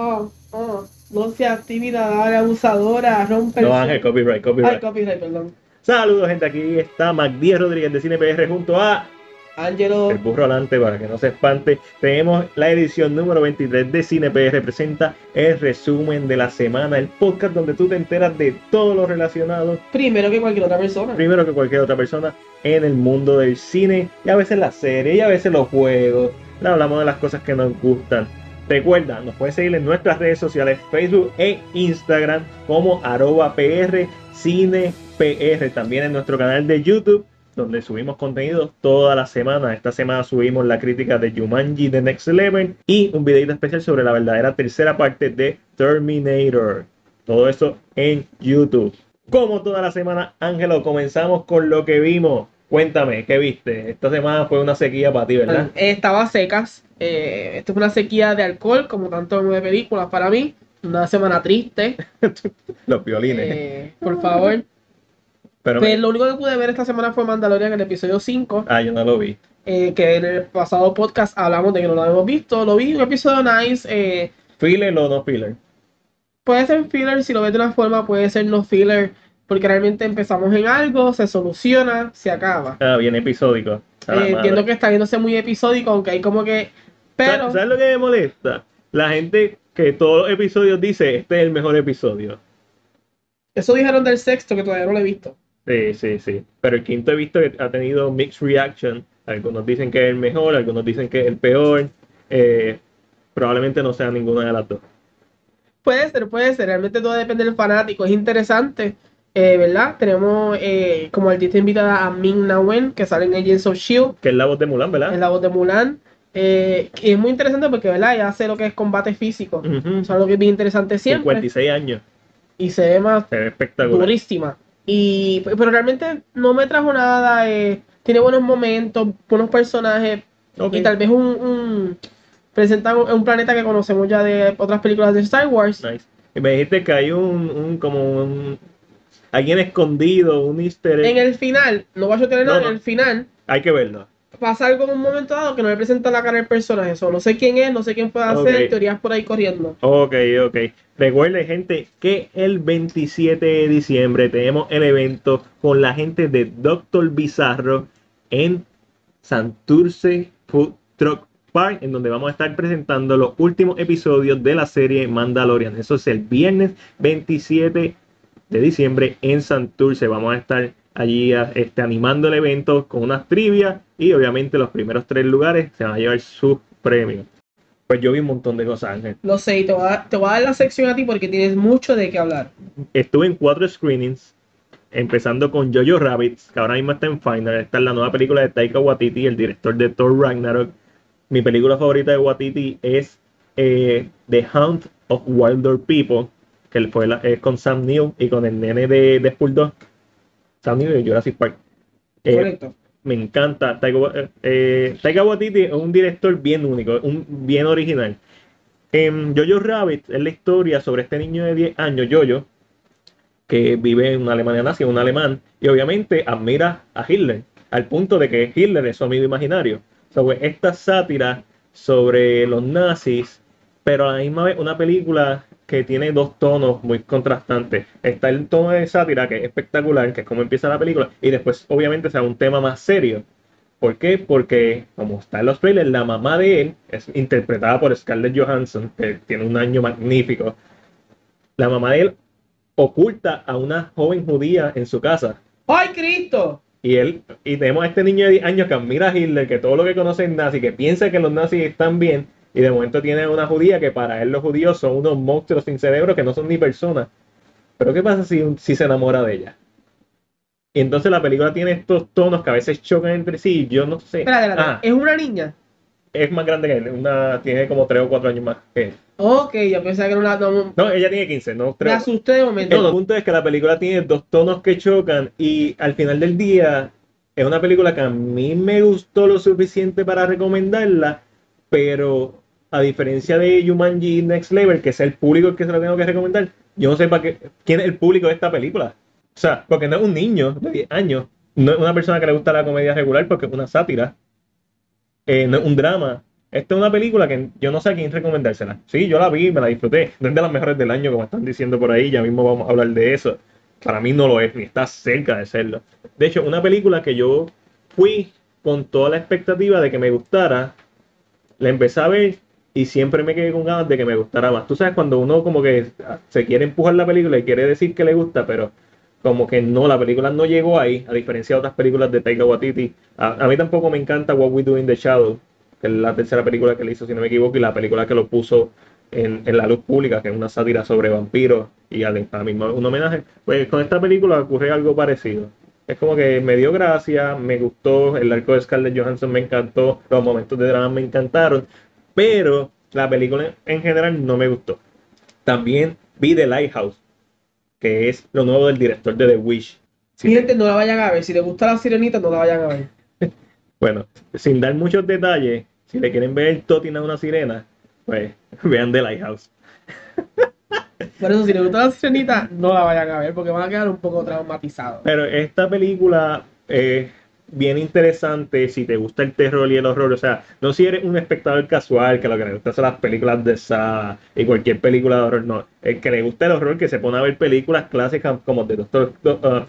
Oh, oh. No sea actividad, dale, abusadora, rompe. No, Ángel, copyright, copyright. Ay, copyright, perdón. Saludos, gente. Aquí está Díaz Rodríguez de Cine PR junto a Angelo. el burro adelante para que no se espante. Tenemos la edición número 23 de Cine PR. Presenta el resumen de la semana, el podcast donde tú te enteras de todo lo relacionado, Primero que cualquier otra persona. primero que cualquier otra persona, en el mundo del cine y a veces las series y a veces los juegos. Le hablamos de las cosas que nos gustan. Recuerda, nos puedes seguir en nuestras redes sociales, Facebook e Instagram como arroba PR Cine. También en nuestro canal de YouTube, donde subimos contenido toda la semana. Esta semana subimos la crítica de Jumanji The Next Level y un videito especial sobre la verdadera tercera parte de Terminator. Todo eso en YouTube. Como toda la semana, Ángelo, comenzamos con lo que vimos. Cuéntame, ¿qué viste? Esta semana fue una sequía para ti, ¿verdad? Eh, Estaba secas. Eh, esto es una sequía de alcohol, como tanto de películas para mí. Una semana triste. Los violines. Eh, por favor. Pero, Pues lo único que pude ver esta semana fue Mandalorian, el episodio 5. ah, yo no lo vi. eh, que en el pasado podcast hablamos de que no lo habíamos visto. Lo vi, un episodio nice. eh, ¿Filler o no filler? puede ser filler, si lo ves de una forma, puede ser no filler. Porque realmente empezamos en algo, se soluciona, se acaba. Ah, bien episódico. Eh, entiendo que está viéndose muy episódico, aunque hay como que. Pero. ¿Sabes, sabes lo que me molesta? La gente que todos los episodios dice, este es el mejor episodio. Eso dijeron del sexto que todavía no lo he visto. Sí, sí, sí. Pero el quinto he visto que ha tenido mixed reaction. Algunos dicen que es el mejor, algunos dicen que es el peor. Eh, probablemente no sea ninguna de las dos. Puede ser, puede ser. Realmente todo depende del fanático. Es interesante, eh, ¿verdad? Tenemos eh, como artista invitada a Ming Na Wen, que sale en Agents of Shield, Que es la voz de Mulan, ¿verdad? la voz de Mulan. Eh, y es muy interesante porque, ¿verdad? Ella hace lo que es combate físico. Ujú. Eso es algo que es bien interesante siempre. 56 años. Y se ve más Se ve espectacular. durísima. Y, pero realmente no me trajo nada. eh, tiene buenos momentos, buenos personajes. Y tal vez un, un presenta un, un planeta que conocemos ya de otras películas de Star Wars. Nice. Y me dijiste que hay un, un como un alguien escondido, un easter egg. En el final, no voy a tener nada, No, no. en el final Hay que verlo. pasa algo en un momento dado que no le presenta la cara del personaje. Eso, no sé quién es, no sé quién puede hacer, teorías por ahí corriendo. Ok, ok. Recuerden, gente, que el 27 de diciembre tenemos el evento con la gente de Doctor Bizarro en Santurce Food Truck Park, en donde vamos a estar presentando los últimos episodios de la serie Mandalorian. Eso es el viernes 27 de diciembre en Santurce. Vamos a estar allí este, animando el evento con unas trivias y obviamente los primeros tres lugares se van a llevar sus premios. Pues yo vi un montón de cosas, Ángel. Lo sé, y te voy, a dar, te voy a dar la sección a ti porque tienes mucho de qué hablar. estuve en cuatro screenings, empezando con Jojo Rabbit, que ahora mismo está en final. Esta es la nueva película de Taika Waititi, el director de Thor Ragnarok. Mi película favorita de Waititi es eh, The Hunt of Wilder People, que fue la- es con Sam Neill y con el nene de Deadpool 2. Sam Neill de Jurassic Park. Eh, Correcto. me encanta. Taika, eh, eh, Taika Waititi es un director bien único, un, bien original. En Jojo Rabbit es la historia sobre este niño de 10 años, Jojo, que vive en una Alemania nazi, un alemán, y obviamente admira a Hitler, al punto de que Hitler es su amigo imaginario. Sobre esta sátira sobre los nazis, pero a la misma vez una película que tiene dos tonos muy contrastantes. Está el tono de sátira, que es espectacular, que es como empieza la película, y después obviamente sea un tema más serio. ¿Por qué? Porque, como está en los trailers, la mamá de él es interpretada por Scarlett Johansson, que tiene un año magnífico. La mamá de él oculta a una joven judía en su casa. ¡Ay, Cristo! Y él, y tenemos a este niño de 10 años que admira a Hitler, que todo lo que conoce es nazi, que piensa que los nazis están bien, y de momento tiene una judía que para él los judíos son unos monstruos sin cerebro que no son ni personas. Pero ¿qué pasa si, si se enamora de ella? Y entonces la película tiene estos tonos que a veces chocan entre sí, yo no sé. Espérate, espérate. Ah, ¿Es una niña? es más grande que él, una, tiene como 3 o 4 años más que él. Ok, yo pensaba que era una. No, No, ella tiene 15, no me 3. asusté de momento. No, no, el punto es que la película tiene dos tonos que chocan y al final del día es una película que a mí me gustó lo suficiente para recomendarla, pero a diferencia de Jumanji Next Level, que es el público que se la tengo que recomendar, yo no sé para qué, quién es el público de esta película. O sea, porque no es un niño de 10 años, no es una persona que le gusta la comedia regular porque es una sátira, eh, no es un drama, esta es una película que yo no sé a quién recomendársela. Sí, yo la vi, me la disfruté. No es de las mejores del año, como están diciendo por ahí. Ya mismo vamos a hablar de eso. Para mí no lo es, ni está cerca de serlo. De hecho, una película que yo fui con toda la expectativa de que me gustara, la empecé a ver y siempre me quedé con ganas de que me gustara más. Tú sabes, cuando uno como que se quiere empujar la película y quiere decir que le gusta, pero como que no, la película no llegó ahí, a diferencia de otras películas de Taika Waititi. A, a mí tampoco me encanta What We Do in the Shadow, que es la tercera película que le hizo, si no me equivoco, y la película que lo puso en, en la luz pública, que es una sátira sobre vampiros y a misma un homenaje. Pues con esta película ocurre algo parecido. Es como que me dio gracia, me gustó, el arco de Scarlett Johansson me encantó, los momentos de drama me encantaron, pero la película en general no me gustó. También vi The Lighthouse, que es lo nuevo del director de The Wish. Si gente, no la vayan a ver. Si les gusta la sirenita, no la vayan a ver. Bueno, sin dar muchos detalles, si le quieren ver Totina una sirena, pues vean The Lighthouse. Por eso, si les gusta la sirenita, no la vayan a ver porque van a quedar un poco traumatizados. Pero esta película es bien interesante si te gusta el terror y el horror. O sea, no si eres un espectador casual que lo que le gusta son las películas de esa y cualquier película de horror. No, el que le gusta el horror que se pone a ver películas clásicas como The Doctor, uh,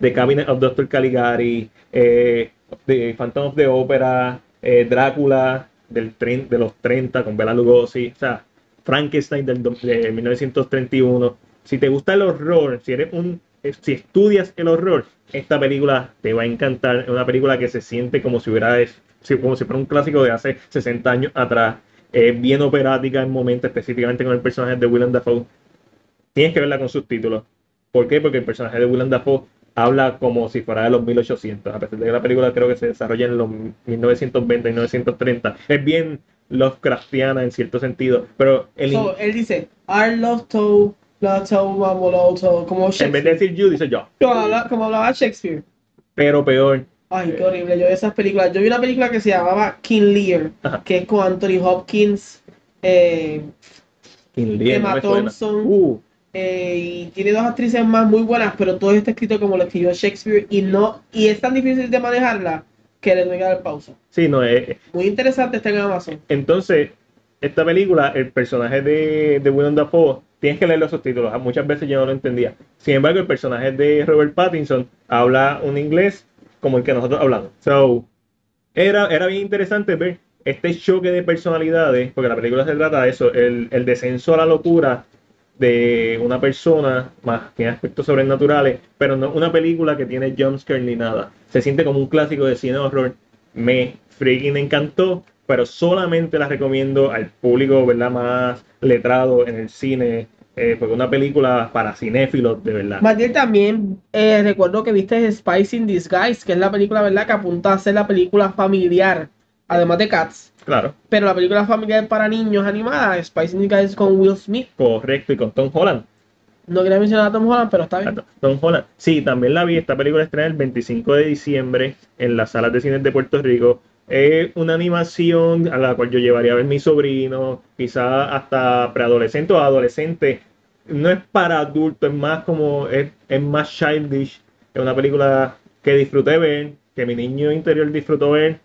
The Cabinet of Dr. Caligari, eh, The Phantom of the Opera, eh, Drácula del de los 30 con Bela Lugosi, o sea, Frankenstein del, de 1931. Si te gusta el horror, si eres un si estudias el horror, esta película te va a encantar. Es una película que se siente como si hubiera como si fuera un clásico de hace 60 años atrás. Es bien operática en momentos, específicamente con el personaje de Willem Dafoe. Tienes que verla con subtítulos. ¿Por qué? Porque el personaje de Willem Dafoe habla como si fuera de los 1800, a pesar de que la película creo que se desarrolla en los 1920 y 1930. Es bien Lovecraftiana en cierto sentido, pero el él dice, I love to, como En vez de decir you, dice yo. Como hablaba, Shakespeare. Pero peor. Ay, qué horrible. Yo vi esas películas. Yo vi una película que se llamaba King Lear, que es con Anthony Hopkins, eh, King Lear, Emma Thompson. Uh. Eh, y tiene dos actrices más muy buenas, pero todo está escrito como lo escribió Shakespeare y no y es tan difícil de manejarla que le doy a dar pausa. Sí, no es. Eh, muy interesante, está en Amazon. Entonces, esta película, el personaje de, de Willem Dafoe, tienes que leer los subtítulos. Ah, muchas veces yo no lo entendía. Sin embargo, el personaje de Robert Pattinson habla un inglés como el que nosotros hablamos. So, era, era bien interesante ver este choque de personalidades, porque la película se trata de eso, el, el descenso a la locura de una persona más que tiene aspectos sobrenaturales, pero no una película que tiene jumpscare ni nada. Se siente como un clásico de cine horror. Me freaking encantó, pero solamente la recomiendo al público ¿verdad? más letrado en el cine. Eh, porque una película para cinéfilos, de verdad. Matías, también eh, recuerdo que viste Spice in Disguise, que es la película, ¿verdad? Que apunta a ser la película familiar, además de Cats. Claro. Pero la película familiar para niños animada, Spice Guys con Will Smith. Correcto, y con Tom Holland. No quería mencionar a Tom Holland, pero está bien. Tom Holland. Sí, también la vi. Esta película estrena el 25 de diciembre en las salas de cine de Puerto Rico. Es una animación a la cual yo llevaría a ver mi sobrino, quizás hasta preadolescente o adolescente. No es para adultos, es más como, es, es más childish. Es una película que disfruté ver, que mi niño interior disfrutó ver.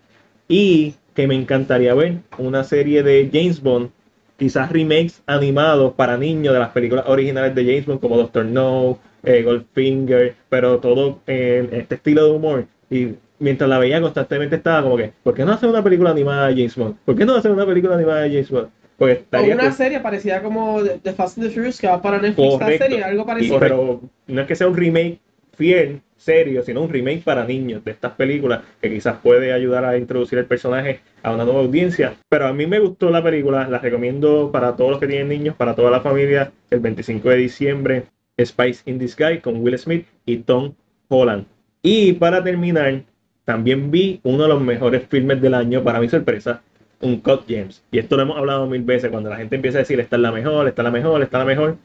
Y que me encantaría ver una serie de James Bond, quizás remakes animados para niños de las películas originales de James Bond, como Doctor No, eh, Goldfinger, pero todo en este estilo de humor. Y mientras la veía constantemente estaba como que, ¿por qué no hacer una película animada de James Bond? ¿Por qué no hacer una película animada de James Bond? Porque estaría o una serie parecida como The Fast and the Furious que va para Netflix, la serie, algo parecido. pero no es que sea un remake fiel, serio, sino un remake para niños de estas películas que quizás puede ayudar a introducir el personaje a una nueva audiencia. Pero a mí me gustó la película, la recomiendo para todos los que tienen niños, para toda la familia, el 25 de diciembre, Spice in Disguise con Will Smith y Tom Holland. Y para terminar, también vi uno de los mejores filmes del año, para mi sorpresa, un Cut James. Y esto lo hemos hablado mil veces, cuando la gente empieza a decir, esta es la mejor, esta es la mejor, esta es la mejor.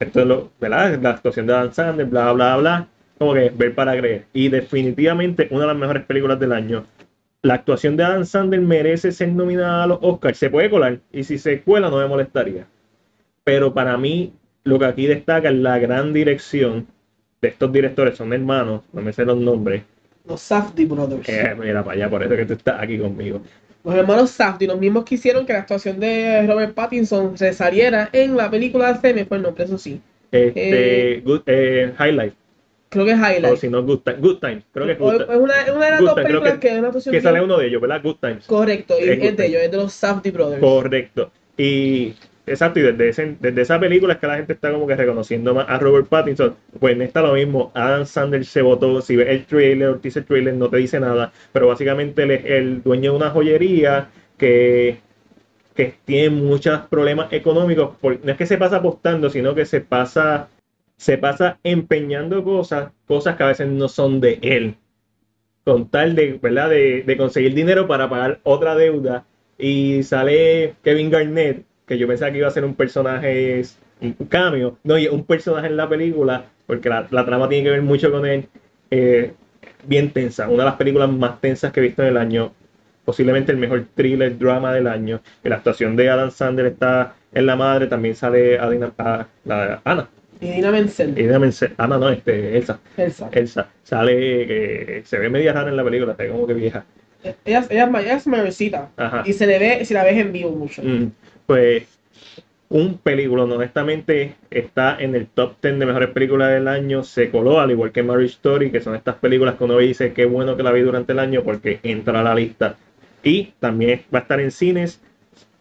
Esto es lo, ¿verdad? La actuación de Adam Sandler, bla, bla, bla como que ver para creer. Y definitivamente una de las mejores películas del año. La actuación de Adam Sandler merece ser nominada a los Oscars. Se puede colar. Y si se cuela no me molestaría. Pero para mí lo que aquí destaca es la gran dirección de estos directores. Son hermanos. No me sé los nombres. Los Safdie Brothers. Eh, mira para allá. Por eso que tú estás aquí conmigo. Los hermanos Safdie, los mismos que hicieron que la actuación de Robert Pattinson se saliera en la película Se me fue el nombre, eso sí. Este, good, eh, Highlight. Creo que es O Highlight. si no, Good Time. Good Times. Creo que es O- Good es Times. una, es una de las Good dos Time, películas que- que, es una Que sale uno de ellos, ¿verdad? Good Times. Correcto, y Es es, de ellos, es de los Safdie Brothers. Correcto. Y exacto, y desde, ese- desde esa película es que la gente está como que reconociendo más a Robert Pattinson. Pues en esta lo mismo, Adam Sandler se votó, si ves el trailer, el teaser trailer no te dice nada, pero básicamente él es el dueño de una joyería que, que tiene muchos problemas económicos. por- no es que se pasa apostando, sino que se pasa, se pasa empeñando cosas, cosas que a veces no son de él. Con tal de, ¿verdad? de, conseguir dinero para pagar otra deuda. Y sale Kevin Garnett, que yo pensaba que iba a ser un personaje, un cameo, no, y un personaje en la película, porque la, la trama tiene que ver mucho con él, eh, bien tensa, una de las películas más tensas que he visto en el año, posiblemente el mejor thriller drama del año, la actuación de Adam Sandler está en la madre, también sale Adina, a- la, Ana, Y Dina Menzel. Idina Menzel- Ana no, este, Elsa, Elsa. Elsa, sale, que se ve media rara en la película, está como que vieja, Ella, ella, ella es mayorcita. ajá. Y se le ve, si la ves en vivo mucho. Mm, pues un película, honestamente, está en el top 10 de mejores películas del año. Se coló, al igual que Marriage Story, que son estas películas que uno dice qué bueno que la vi durante el año porque entra a la lista. Y también va a estar en cines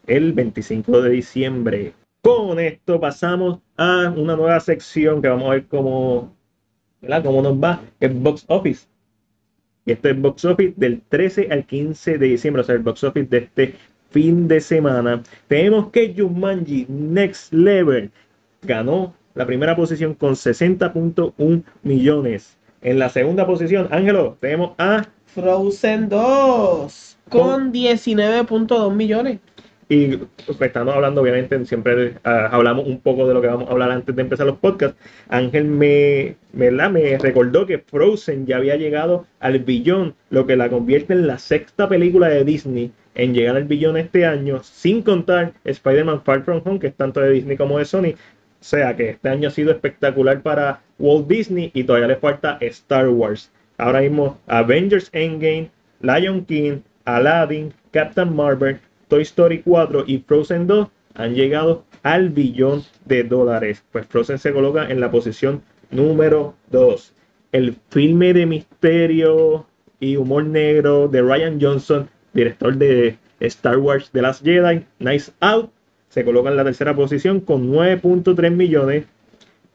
el 25 de diciembre. Con esto pasamos a una nueva sección que vamos a ver cómo, ¿verdad? cómo nos va, que es Box Office. Y este es el Box Office del 13 al 15 de diciembre, o sea, el Box Office de este fin de semana. Tenemos que Jumanji Next Level ganó la primera posición con 60.1 millones. En la segunda posición, Ángelo, tenemos a Frozen 2 con 19.2 millones. Y pues, estamos hablando, obviamente, siempre ah, hablamos un poco de lo que vamos a hablar antes de empezar los podcasts. Ángel me, me recordó que Frozen ya había llegado al billón, lo que la convierte en la sexta película de Disney en llegar al billón este año, sin contar Spider-Man Far From Home, que es tanto de Disney como de Sony. O sea que este año ha sido espectacular para Walt Disney y todavía le falta Star Wars. Ahora mismo Avengers Endgame, Lion King, Aladdin, Captain Marvel, Toy Story 4 y Frozen 2 han llegado al billón de dólares. Pues Frozen se coloca en la posición número 2. El filme de misterio y humor negro de Ryan Johnson, director de Star Wars The Last Jedi, Nice Out, se coloca en la tercera posición con 9.3 millones.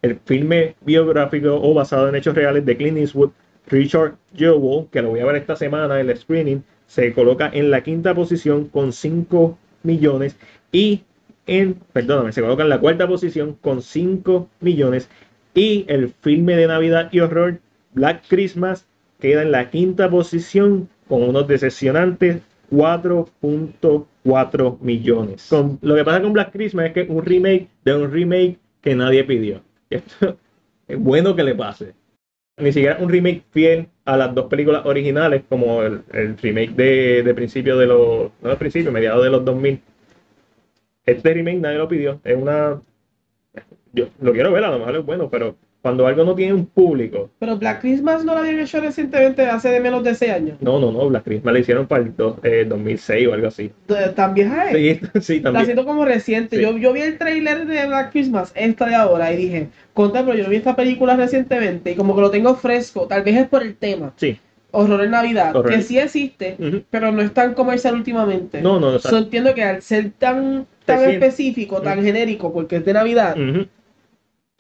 El filme biográfico o basado en hechos reales de Clint Eastwood, Richard Jewell, que lo voy a ver esta semana en el screening, se coloca en la quinta posición con 5 millones y en, perdóname, se coloca en la cuarta posición con 5 millones y el filme de Navidad y horror Black Christmas queda en la quinta posición con unos decepcionantes 4.4 millones. Con, lo que pasa con Black Christmas es que un remake de un remake que nadie pidió. Esto es bueno que le pase. Ni siquiera un remake fiel a las dos películas originales, como el, el remake de, de principio de los. No de principio, mediados de los 2000. Este remake nadie lo pidió. Es una. Yo lo quiero ver, a lo mejor es bueno, pero cuando algo no tiene un público. Pero Black Christmas no la habían hecho recientemente, hace de menos de 6 años. No, no, no, Black Christmas la hicieron para el do- eh, 2006 o algo así. ¿Tan vieja es? Sí, sí, Está también. siendo como reciente. Sí. Yo, yo vi el trailer de Black Christmas, esta de ahora, y dije, contra, pero yo vi esta película recientemente y como que lo tengo fresco, tal vez es por el tema. Sí. Horror en Navidad, Horror. que sí existe, pero no es tan comercial últimamente. No, no, no. Entiendo que al ser tan, tan específico, tan genérico, porque es de Navidad, Ujú.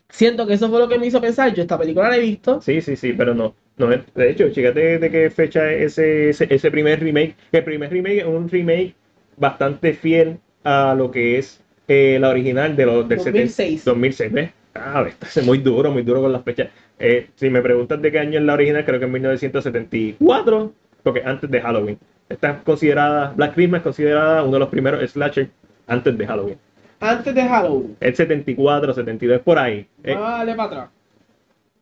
Siento que eso fue lo que me hizo pensar. Yo esta película la he visto. Sí, sí, sí, pero no. no es- de hecho, fíjate de qué fecha es ese, ese, ese primer remake. El primer remake es un remake bastante fiel a lo que es eh, la original de los del 2006. 70 2006, ¿ves? Ah, está es muy duro, muy duro con las fechas. Eh, si me preguntas de qué año es la original, creo que en 1974, porque antes de Halloween. Está considerada, Black Christmas es considerada uno de los primeros slasher antes de Halloween. Antes de Halloween. El 74, 72, por ahí. Eh, Dale para atrás.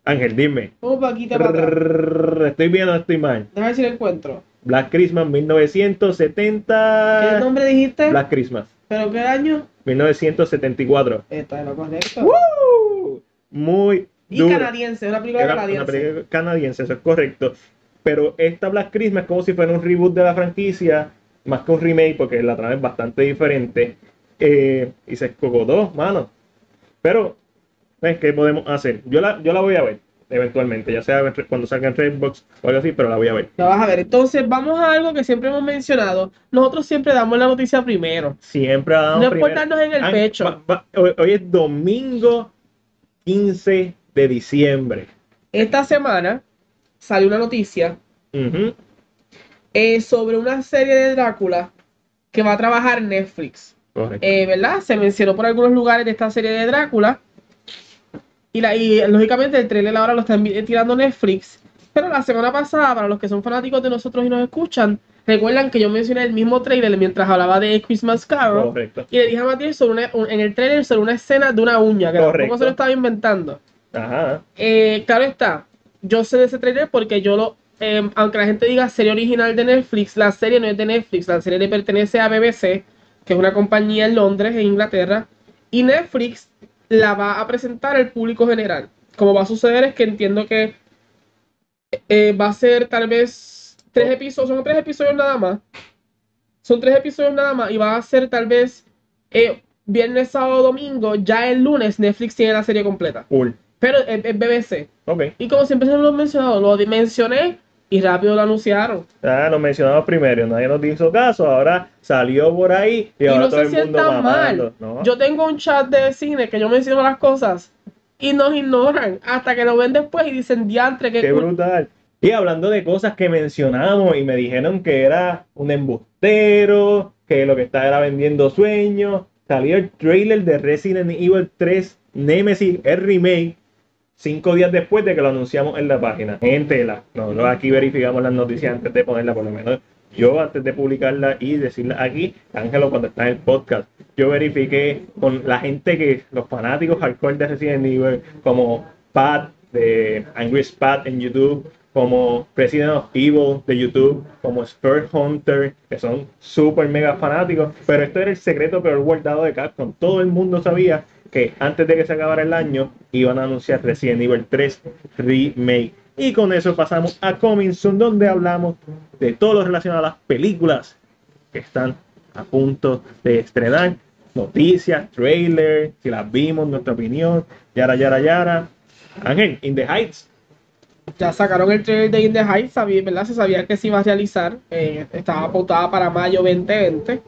Ángel, dime. Un poquito para atrás. Estoy bien o estoy mal. Déjame ver si lo encuentro. Black Christmas 1970. ¿Qué nombre dijiste? Black Christmas ¿Pero qué año? 1974. Está en lo correcto. ¡Woo! Muy Y duro. canadiense, una película Era una canadiense. película canadiense, eso es correcto. Pero esta Black Christmas es como si fuera un reboot de la franquicia más que un remake, porque la trama es bastante diferente. Eh, y se escogotó, mano. Pero, ¿ves qué podemos hacer? Yo la, yo la voy a ver, eventualmente, ya sea cuando salga en Redbox o algo así, pero la voy a ver. La vas a ver. Entonces, vamos a algo que siempre hemos mencionado. Nosotros siempre damos la noticia primero. Siempre ha dado No es por darnos en el pecho. va- va- hoy, hoy es domingo 15 de diciembre. Esta semana salió una noticia eh, sobre una serie de Drácula que va a trabajar Netflix. Eh, ¿Verdad? Se mencionó por algunos lugares de esta serie de Drácula. Y, la, y lógicamente el trailer ahora lo están vi- tirando Netflix. Pero la semana pasada, para los que son fanáticos de nosotros y nos escuchan, recuerdan que yo mencioné el mismo trailer mientras hablaba de Christmas Carol. Correcto. Y le dije a Matías sobre una- un- en el trailer sobre una escena de una uña, que tampoco se lo estaba inventando. Ajá. Eh, claro está, yo sé de ese trailer porque yo lo, eh, aunque la gente diga serie original de Netflix, la serie no es de Netflix, la serie le pertenece a BBC, que es una compañía en Londres, en Inglaterra, y Netflix la va a presentar al público general. Como va a suceder es que entiendo que eh, va a ser tal vez tres episodios, son tres episodios nada más, son tres episodios nada más, y va a ser tal vez eh, viernes, sábado, domingo, ya el lunes Netflix tiene la serie completa. Cool. Pero es, es BBC. Ok. Y como siempre se lo he mencionado, lo mencioné y rápido lo anunciaron. Ah, nos mencionamos primero, nadie nos hizo caso, ahora salió por ahí y, Y, ahora no todo se el mundo mal. ¿no? Yo tengo un chat de cine que yo menciono las cosas y nos ignoran hasta que lo ven después y dicen diantre que Qué brutal. Y hablando de cosas que mencionamos y me dijeron que era un embustero, que lo que estaba era vendiendo sueños, salió el trailer de Resident Evil 3 Nemesis, el remake, cinco días después de que lo anunciamos en la página. En tela. Nosotros aquí verificamos las noticias antes de ponerla, por lo menos yo antes de publicarla y decirla aquí, Ángelo cuando está en el podcast, yo verifiqué con la gente que, los fanáticos hardcore de Resident Evil, como Pat de Angry Spat en YouTube, como President of Evil de YouTube, como Spur Hunter, que son súper mega fanáticos, pero esto era el secreto peor guardado de Capcom. Todo el mundo sabía que antes de que se acabara el año iban a anunciar Resident Evil 3 Remake. Y con eso pasamos a Coming Soon, donde hablamos de todo lo relacionado a las películas que están a punto de estrenar. Noticias, trailers, si las vimos, nuestra opinión, yara, yara, yara. Ángel, In the Heights. ya sacaron el trailer de In the Heights, ¿verdad? Se sabía que se iba a realizar. eh, estaba pautada para mayo 2020.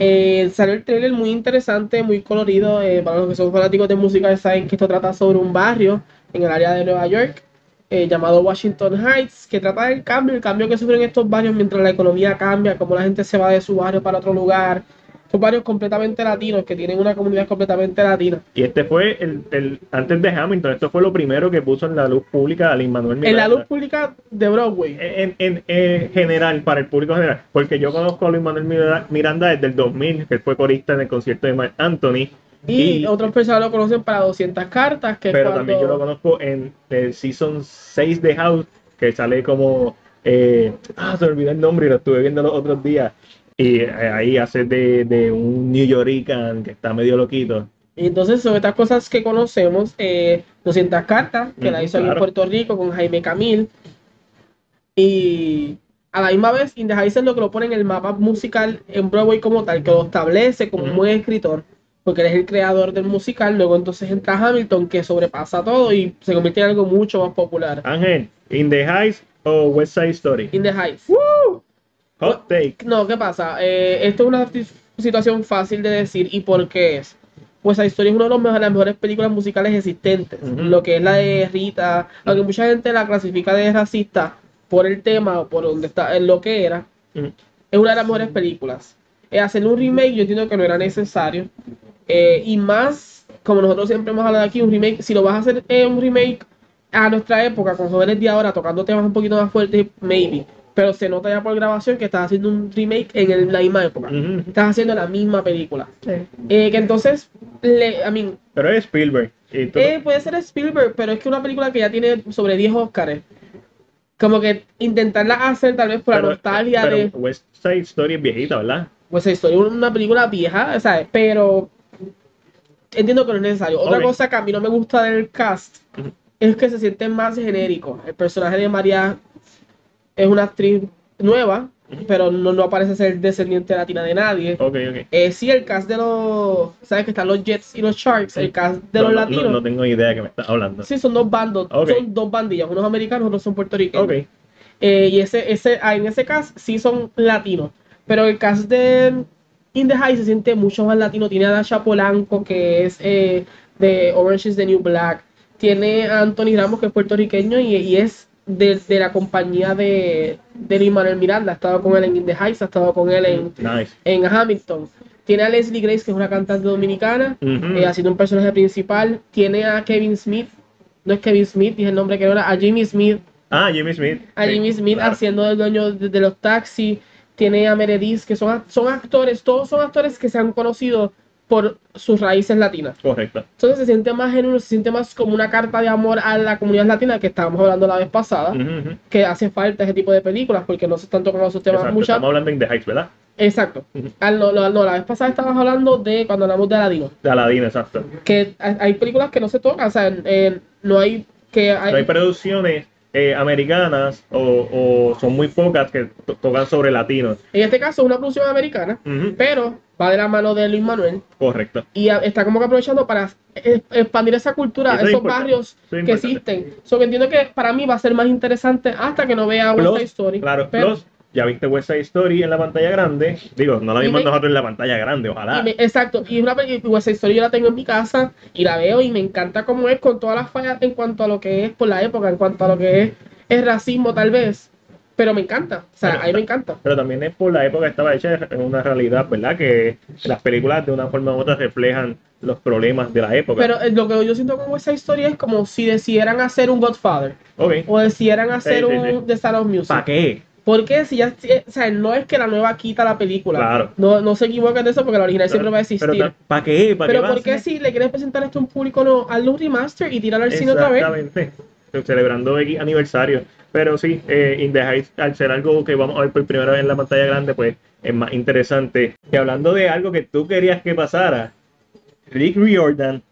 Eh, salió el trailer muy interesante, muy colorido. eh, para los que son fanáticos de música, saben que esto trata sobre un barrio en el área de Nueva York eh, llamado Washington Heights, que trata del cambio, el cambio que sufren estos barrios mientras la economía cambia, cómo la gente se va de su barrio para otro lugar. Son barrios completamente latinos, que tienen una comunidad completamente latina. Y este fue el, el antes de Hamilton, esto fue lo primero que puso en la luz pública a Lin Manuel En la Miranda. luz pública de Broadway. En, en- en general, para el público general, porque yo conozco a Luis Manuel Mira- Miranda desde el 2000, que fue corista en el concierto de Mark Anthony, Y, y- otras personas lo conocen para 200 cartas, que pero cuando... también yo lo conozco en el Season 6 de House, que sale como... eh, ah, se me olvidó el nombre y lo estuve viendo los otros días. Y eh, ahí hace de, de un New Yorican que está medio loquito. Y entonces son estas cosas que conocemos, eh, 200 cartas, que la Ujú, hizo aquí en claro. Puerto Rico con Jaime Camil. Y a la misma vez, In the Heights es lo que lo pone en el mapa musical en Broadway como tal, que lo establece como un buen escritor, porque él es el creador del musical. Luego entonces entra Hamilton, que sobrepasa todo y se convierte en algo mucho más popular. Ángel, In the Heights o West Side Story. In the Heights. Hot take. No, ¿qué pasa? Eh, esto es una situación fácil de decir y por qué es. Pues la historia es una de los mejores- las mejores películas musicales existentes. Lo que es la de Rita, aunque mucha gente la clasifica de racista por el tema o por donde está, en lo que era, es una de las mejores películas. Eh, hacer un remake yo entiendo que no era necesario. Eh, y más, como nosotros siempre hemos hablado aquí, un remake, si lo vas a hacer un remake a nuestra época, con jóvenes de ahora, tocando temas un poquito más fuertes, maybe. Pero se nota ya por grabación que estás haciendo un remake en el- la misma época. Estás haciendo la misma película. Eh, que entonces, le, I mean, Pero es Spielberg. Eh, puede ser Spielberg, pero es que una película que ya tiene sobre 10 Oscars. Como que intentarla hacer tal vez por la pero- nostalgia pero de West Side Story es viejita, ¿verdad? pues esa historia es una película vieja, ¿sabes? Pero entiendo que no es necesario. Otra cosa que a mí no me gusta del cast es que se siente más genérico. El personaje de María es una actriz nueva, pero no, no parece ser descendiente latina de nadie. Eh, sí, el cast de los. ¿Sabes que están los Jets y los Sharks? El cast de No, los no, latinos. No, no tengo idea de qué me estás hablando. Sí, son dos bandos. Son dos bandillas. Unos americanos, otros son puertorriqueños. Eh, y ese, ese, ah, en ese cast sí son latinos. Pero el cast de In the High se siente mucho más latino. Tiene a Dasha Polanco, que es eh, de Orange is the New Black. Tiene a Anthony Ramos, que es puertorriqueño y, y es de, de la compañía de, de Luis Manuel Miranda. Ha estado con él en In the Heights, ha estado con él en, Nice. en Hamilton. Tiene a Leslie Grace, que es una cantante dominicana, Ujú. eh, haciendo un personaje principal. Tiene a Kevin Smith, no es Kevin Smith, dije el nombre que no era, a Jimmy Smith, Ah, Jimmy Smith. a Sí, Jimmy Smith claro. haciendo el dueño de, de los taxis. Tiene a Meredith, que son, son actores, todos son actores que se han conocido por sus raíces latinas. Correcto. Entonces se siente más genuino, se siente más como una carta de amor a la comunidad latina que estábamos hablando la vez pasada, que hace falta ese tipo de películas porque no se están tocando esos temas muchas. Estamos hablando en The Heights, ¿verdad? Exacto. Ah, no, no, no, la vez pasada estábamos hablando de cuando hablamos de Aladino. De Aladdin, exacto. Que hay películas que no se tocan, o sea, eh, no hay que hay, No hay producciones eh, americanas o, o son muy pocas que to- tocan sobre latinos. en este caso es una producción americana, pero va de la mano de Luis Manuel Correcto. y a- está como que aprovechando para expandir esa cultura, Eso es esos barrios eso es que existen. So que entiendo que para mí va a ser más interesante hasta que no vea West Side Story. claro, pero- plus, ya viste West Side Story en la pantalla grande. Digo, no la Y vimos me- nosotros en la pantalla grande, y ojalá. me- exacto, y una peli- West Side Story yo la tengo en mi casa y la veo y me encanta cómo es con todas las fallas en cuanto a lo que es por la época, en cuanto a lo que es el racismo tal vez, pero me encanta, o sea, Pero- a mí me encanta. Pero también es por la época que estaba hecha en una realidad, ¿verdad? Que las películas de una forma u otra reflejan los problemas de la época. Pero eh, lo que yo siento con esa historia es como si decidieran hacer un Godfather ok. o decidieran hacer Sí, sí, un. The Sound of Music. ¿Para qué? Porque si ya, si- o sea, no es que la nueva quita la película. Claro. No, no se equivoquen de eso porque la original siempre va a existir. Pero, ¿Para qué? ¿Para Pero qué ¿por vas a qué si le quieres presentar esto a un público no? Hazle un remaster y tirarlo al cine otra vez. Exactamente. Celebrando X aniversario. Pero sí, eh, al ser algo que vamos a ver por primera vez en la pantalla grande, pues es más interesante. Y hablando de algo que tú querías que pasara, Rick Riordan,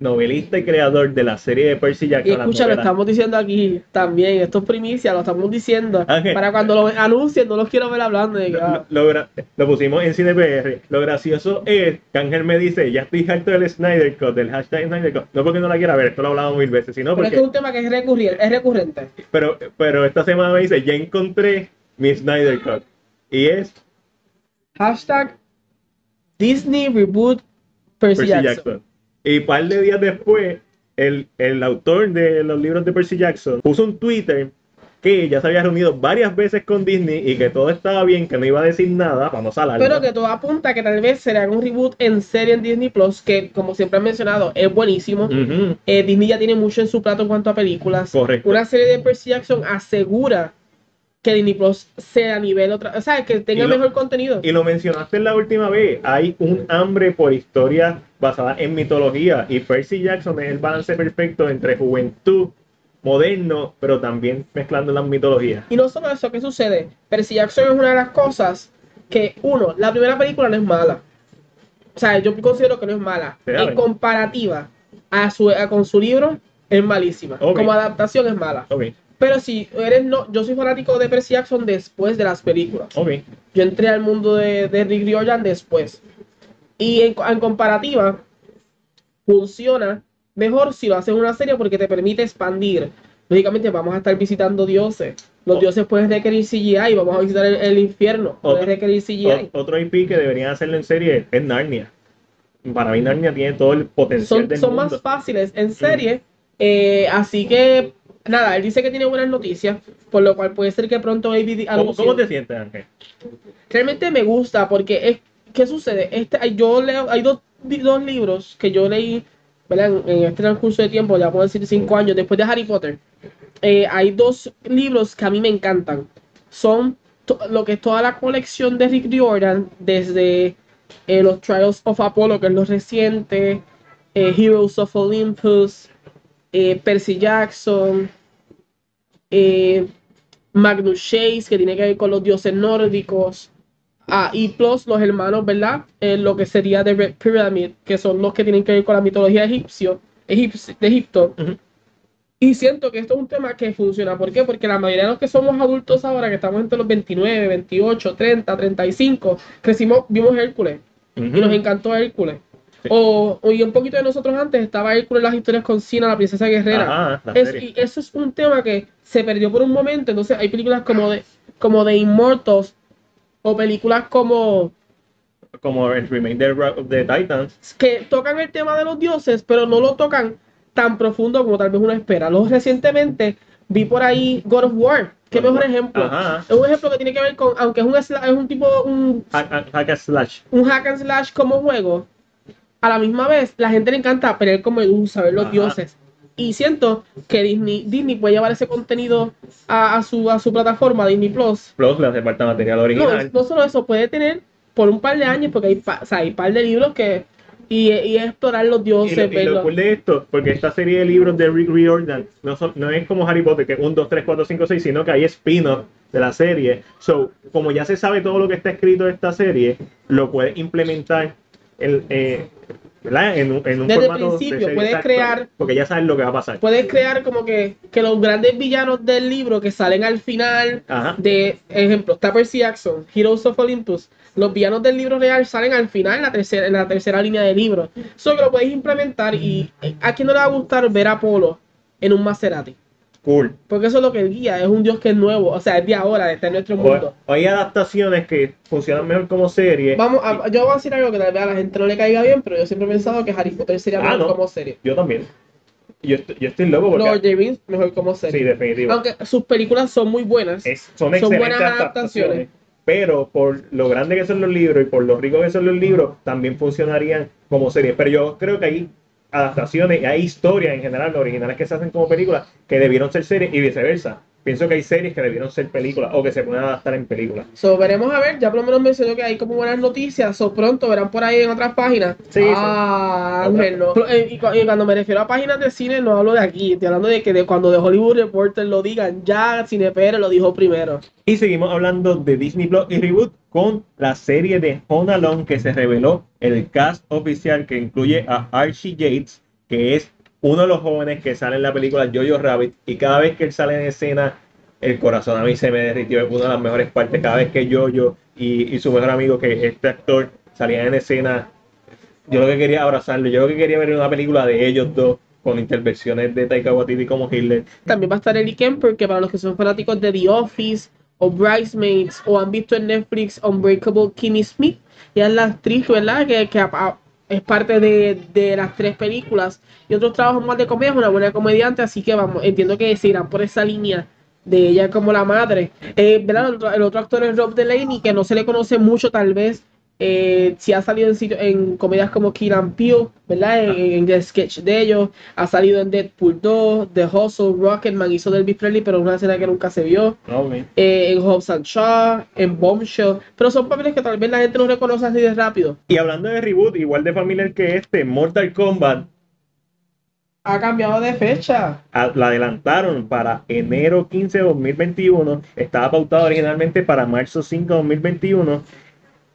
novelista y creador de la serie de Percy Jackson. Y escucha, lo estamos diciendo aquí también. Esto es primicia, lo estamos diciendo. Ok. Para cuando lo anuncien, no los quiero ver hablando. De que, ah, Lo, lo gra- lo pusimos en CinePR. Lo gracioso es que Ángel me dice, ya estoy harto del Snyder Cut, del hashtag Snyder Cut. No porque no la quiera ver, esto lo hablamos mil veces, sino pero es porque... que es un tema que es recurrente. Es recurrente. Pero, pero esta semana me dice, ya encontré mi Snyder Cut. Y es Hashtag Disney Reboot Percy, Percy Jackson. Jackson. Y un par de días después, el, el autor de los libros de Percy Jackson puso un Twitter que ya se había reunido varias veces con Disney y que todo estaba bien, que no iba a decir nada para no salar. Pero que todo apunta que tal vez será un reboot en serie en Disney Plus, que como siempre han mencionado, es buenísimo. Eh, Disney ya tiene mucho en su plato en cuanto a películas. Correcto. Una serie de Percy Jackson asegura que Disney Plus sea a nivel otra, o sea, que tenga lo- mejor contenido. Y lo mencionaste la última vez, hay un hambre por historias basadas en mitología y Percy Jackson es el balance perfecto entre juventud, moderno, pero también mezclando las mitologías. Y no solo eso, ¿qué sucede? Percy Jackson es una de las cosas que, uno, la primera película no es mala. O sea, yo considero que no es mala. En comparativa a su, a- con su libro, es malísima. Como adaptación es mala. Ok, Pero si eres no, yo soy fanático de Percy Jackson después de las películas. ok. Yo entré al mundo de, de Rick Riordan después. Y en, en comparativa, funciona mejor si lo haces en una serie porque te permite expandir. Lógicamente vamos a estar visitando dioses. Los Oh. dioses pueden requerir CGI, vamos a visitar el, el infierno. Pueden Otro- requerir CGI. Otro IP que deberían hacerlo en serie es Narnia. Para mí Narnia tiene todo el potencial Son, del son mundo. más fáciles en serie. eh, así que, nada, él dice que tiene buenas noticias, por lo cual puede ser que pronto ABD ¿Cómo, cómo te sientes, Ángel? realmente me gusta porque es ¿qué sucede? Este, hay- yo leo, hay dos, dos libros que yo leí ¿verdad? En, en este transcurso de tiempo, ya puedo decir cinco años, después de Harry Potter. Eh, hay dos libros que a mí me encantan. Son to- lo que es toda la colección de Rick Riordan, desde eh, los Trials of Apollo, que es lo reciente, eh, Heroes of Olympus, eh, Percy Jackson, eh, Magnus Chase, que tiene que ver con los dioses nórdicos. Ah, y plus los hermanos, ¿verdad? Eh, lo que sería de Red Pyramid, que son los que tienen que ver con la mitología egipcio, egipcio de Egipto. Ujú. Y siento que esto es un tema que funciona. ¿Por qué? Porque la mayoría de los que somos adultos ahora, que estamos entre los 29, 28, 30, 35, crecimos, vimos Hércules y nos encantó Hércules. Sí. O, o- y un poquito de nosotros antes estaba Hércules las historias con Sina, la princesa guerrera. Ajá, Es- y eso es un tema que se perdió por un momento. Entonces hay películas como de, como de Immortals o películas como Como el remake de, Titans. que tocan el tema de los dioses, pero no lo tocan tan profundo como tal vez uno espera. Luego recientemente vi por ahí God of War. Qué God mejor War. ejemplo. Ajá. Es un ejemplo que tiene que ver con, aunque es un, es un tipo, un, hack and slash. un hack and slash como juego, a la misma vez la gente le encanta pelear como Medusa, ver los Ajá. dioses. Y siento que Disney, Disney puede llevar ese contenido a, a su, a su plataforma, Disney Plus. Plus le hace falta material No, original. no solo eso, puede tener por un par de años, porque hay, pa- o sea, hay par de libros que. Y, y explorar los Y dioses, lo, y lo cool de esto, porque esta serie de libros de Rick Riordan no, son- no es como Harry Potter, que 1, 2, 3, 4, 5, 6, sino que hay spin-off de la serie. So, como ya se sabe todo lo que está escrito de esta serie, lo puedes implementar en, eh, en, un- en un Desde el formato principio, puedes exacto, crear- Porque ya sabes lo que va a pasar. Puedes crear como que, que los grandes villanos del libro que salen al final Ajá. de, ejemplo, está Percy Jackson, Heroes of Olympus. Los villanos del libro real salen al final en la tercera, en la tercera línea del libro. Que lo puedes implementar y a quién no le va a gustar ver a Apolo en un Maserati. Cool. Porque eso es lo que guía, es un dios que es nuevo, o sea, es de ahora, está en nuestro mundo. o hay adaptaciones que funcionan mejor como serie. Vamos a, yo voy a decir algo que tal vez a la gente no le caiga bien, pero yo siempre he pensado que Harry Potter sería Ah, mejor no. como serie. Yo también. Yo estoy, yo estoy loco porque. Lord Rings mejor como serie. sí, definitivo. Aunque sus películas son muy buenas. Es- son Son excelentes buenas adaptaciones. adaptaciones. Pero por lo grande que son los libros y por lo rico que son los libros, también funcionarían como series. Pero yo creo que hay adaptaciones y hay historias en general, los originales que se hacen como películas, que debieron ser series y viceversa. Pienso que hay series que debieron ser películas o que se pueden adaptar en películas. So, veremos a ver, ya por lo menos mencionó que hay como buenas noticias, so pronto verán por ahí en otras páginas. Sí, sí. ah, Ángel, no. Eh, y cuando me refiero a páginas de cine, no hablo de aquí, estoy hablando de que de cuando de Hollywood Reporter lo digan, ya Cinepere lo dijo primero. Y seguimos hablando de Disney Plus y Reboot con la serie de Home Alone que se reveló el cast oficial que incluye a Archie Yates, que es uno de los jóvenes que sale en la película Jojo Rabbit y cada vez que él sale en escena el corazón a mí se me derritió, es una de las mejores partes, cada vez que Jojo y, y su mejor amigo que este actor salían en escena, yo lo que quería abrazarlo, yo lo que quería ver una película de ellos dos con intervenciones de Taika Waititi como Hitler. También va a estar Ellie Kemper, que para los que son fanáticos de The Office o Bridesmaids o han visto en Netflix Unbreakable Kimmy Smith, ya es la actriz, ¿verdad? Que, que es parte de, de las tres películas y otros trabajos más de comedia, es una buena comediante, así que vamos, entiendo que se irán por esa línea de ella como la madre. Eh, ¿verdad? El, otro, actor es Rob Delaney, que no se le conoce mucho tal vez. Eh, si ha salido en, sitio- en comedias como Key and Peele, ¿verdad? En, en el sketch de ellos. Ha salido en Deadpool 2, The Hustle, Rocketman, hizo del Elvis Presley, pero una escena que nunca se vio. Eh, en Hobbs and Shaw, en Bombshell. Pero son papeles que tal vez la gente no reconoce así de rápido. Y hablando de reboot, igual de familiar que este, Mortal Kombat Ha cambiado de fecha. a- la adelantaron para enero 15 de 2021. Estaba pautado originalmente para marzo 5 de 2021.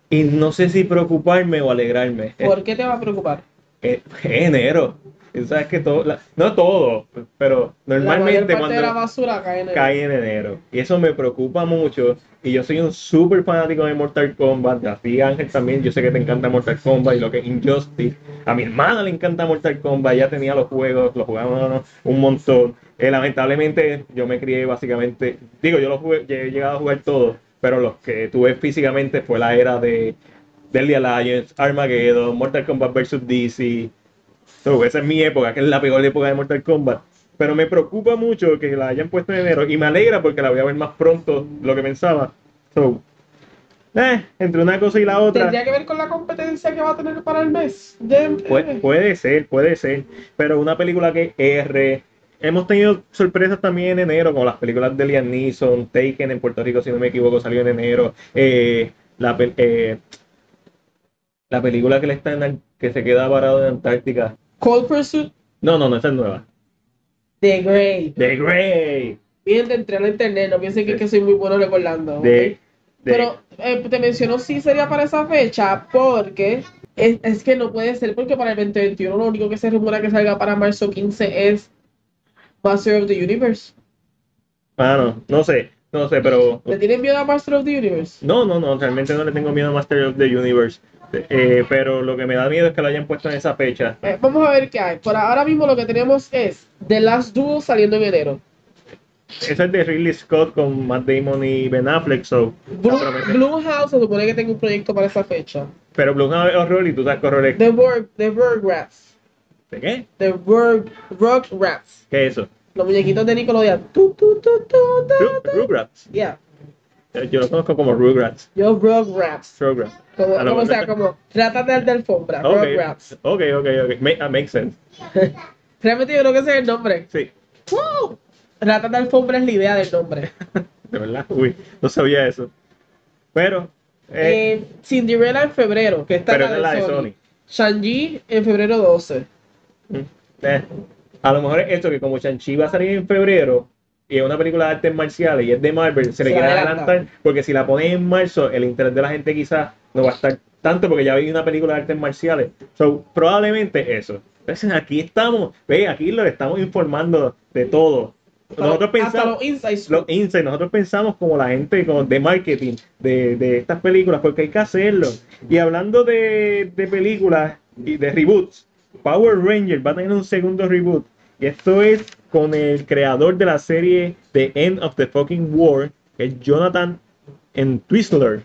Y no sé si preocuparme o alegrarme. ¿Por qué te va a preocupar? Es, es enero. Y Sabes que todo, la- no todo, pero la normalmente de la cuando basura cae en el... cae en enero. Y eso me preocupa mucho. Y yo soy un súper fanático de Mortal Kombat. A ti, Ángel, también. Yo sé que te encanta Mortal Kombat y lo que es Injustice. A mi hermana le encanta Mortal Kombat. Ya tenía los juegos, los jugábamos un montón. Eh, lamentablemente, yo me crié básicamente. Digo, yo los jugué, he llegado a jugar todos. Pero los que tuve físicamente fue la era de Deadly Alliance, Armageddon, Mortal Kombat vs. DC. So, esa es mi época, que es la peor época de Mortal Kombat. Pero me preocupa mucho que la hayan puesto en enero y me alegra porque la voy a ver más pronto de lo que pensaba. So, eh, entre una cosa y la otra, Tendría que ver con la competencia que va a tener para el mes. De- puede, puede ser, puede ser. Pero una película que R. Hemos tenido sorpresas también en enero, como las películas de Liam Neeson, Taken en Puerto Rico, si no me equivoco, salió en enero. Eh, la, eh, la película que, le está en, que se queda varado en Antártica. Cold Pursuit, No, no, no, esa es nueva. The Grey. The Grey. Bien de entrar a internet, no piensen que, es que soy muy bueno recordando. Pero eh, te menciono sí sería para esa fecha porque es, es que no puede ser porque para el 2021 lo único que se rumora que salga para marzo 15 es Master of the Universe. Mano, no sé, no sé, pero. ¿Le tienen miedo a Master of the Universe? No, no, no, realmente no le tengo miedo a Master of the Universe. Eh, pero lo que me da miedo es que lo hayan puesto en esa fecha. Eh, vamos a ver qué hay. Por ahora mismo lo que tenemos es The Last Duel saliendo en enero. Esa es de Ridley Scott con Matt Damon y Ben Affleck. So. Blumhouse se supone que tengo un proyecto para esa fecha. pero Blumhouse es horror y tú sabes que horror es. The Burg, The Rugrats. ¿De qué? The Burg, Rugrats. ¿Qué es eso? Los muñequitos de Nickelodeon. Tu, tu, tu, tu, tu, Ru- tu. Rugrats. Yeah. Eh, Yo lo conozco como Rugrats. Yo Rugrats. Rugrats. Como, como sea, mejor- como trata de, de alfombra. Ok, Rugrats. ok, ok, ok. Ma- ah, makes sense. Realmente yo creo que ese es el nombre. Sí, ¡Wow! Rata de alfombra es la idea del nombre. de verdad. Uy, no sabía eso. Pero, eh, Eh, Cinderella en febrero, que está pero la es la de Sony. Sony. Shang-Chi en febrero 12. Mm, eh, A lo mejor es esto que como Shang-Chi va a salir en febrero y es una película de artes marciales y es de Marvel, se le quiere adelanta. adelantar porque si la ponen en marzo, el interés de la gente quizás no va a estar tanto porque ya vi una película de artes marciales. So, probablemente eso. Entonces aquí estamos, ve, aquí lo estamos informando de todo. Nosotros Hasta pensamos, los insights. los insights, nosotros pensamos como la gente como de marketing de, de estas películas, porque hay que hacerlo. Y hablando de, de películas y de reboots, Power Rangers va a tener un segundo reboot. Y esto es con el creador de la serie The End of the Fucking War, que es Jonathan en Twistler.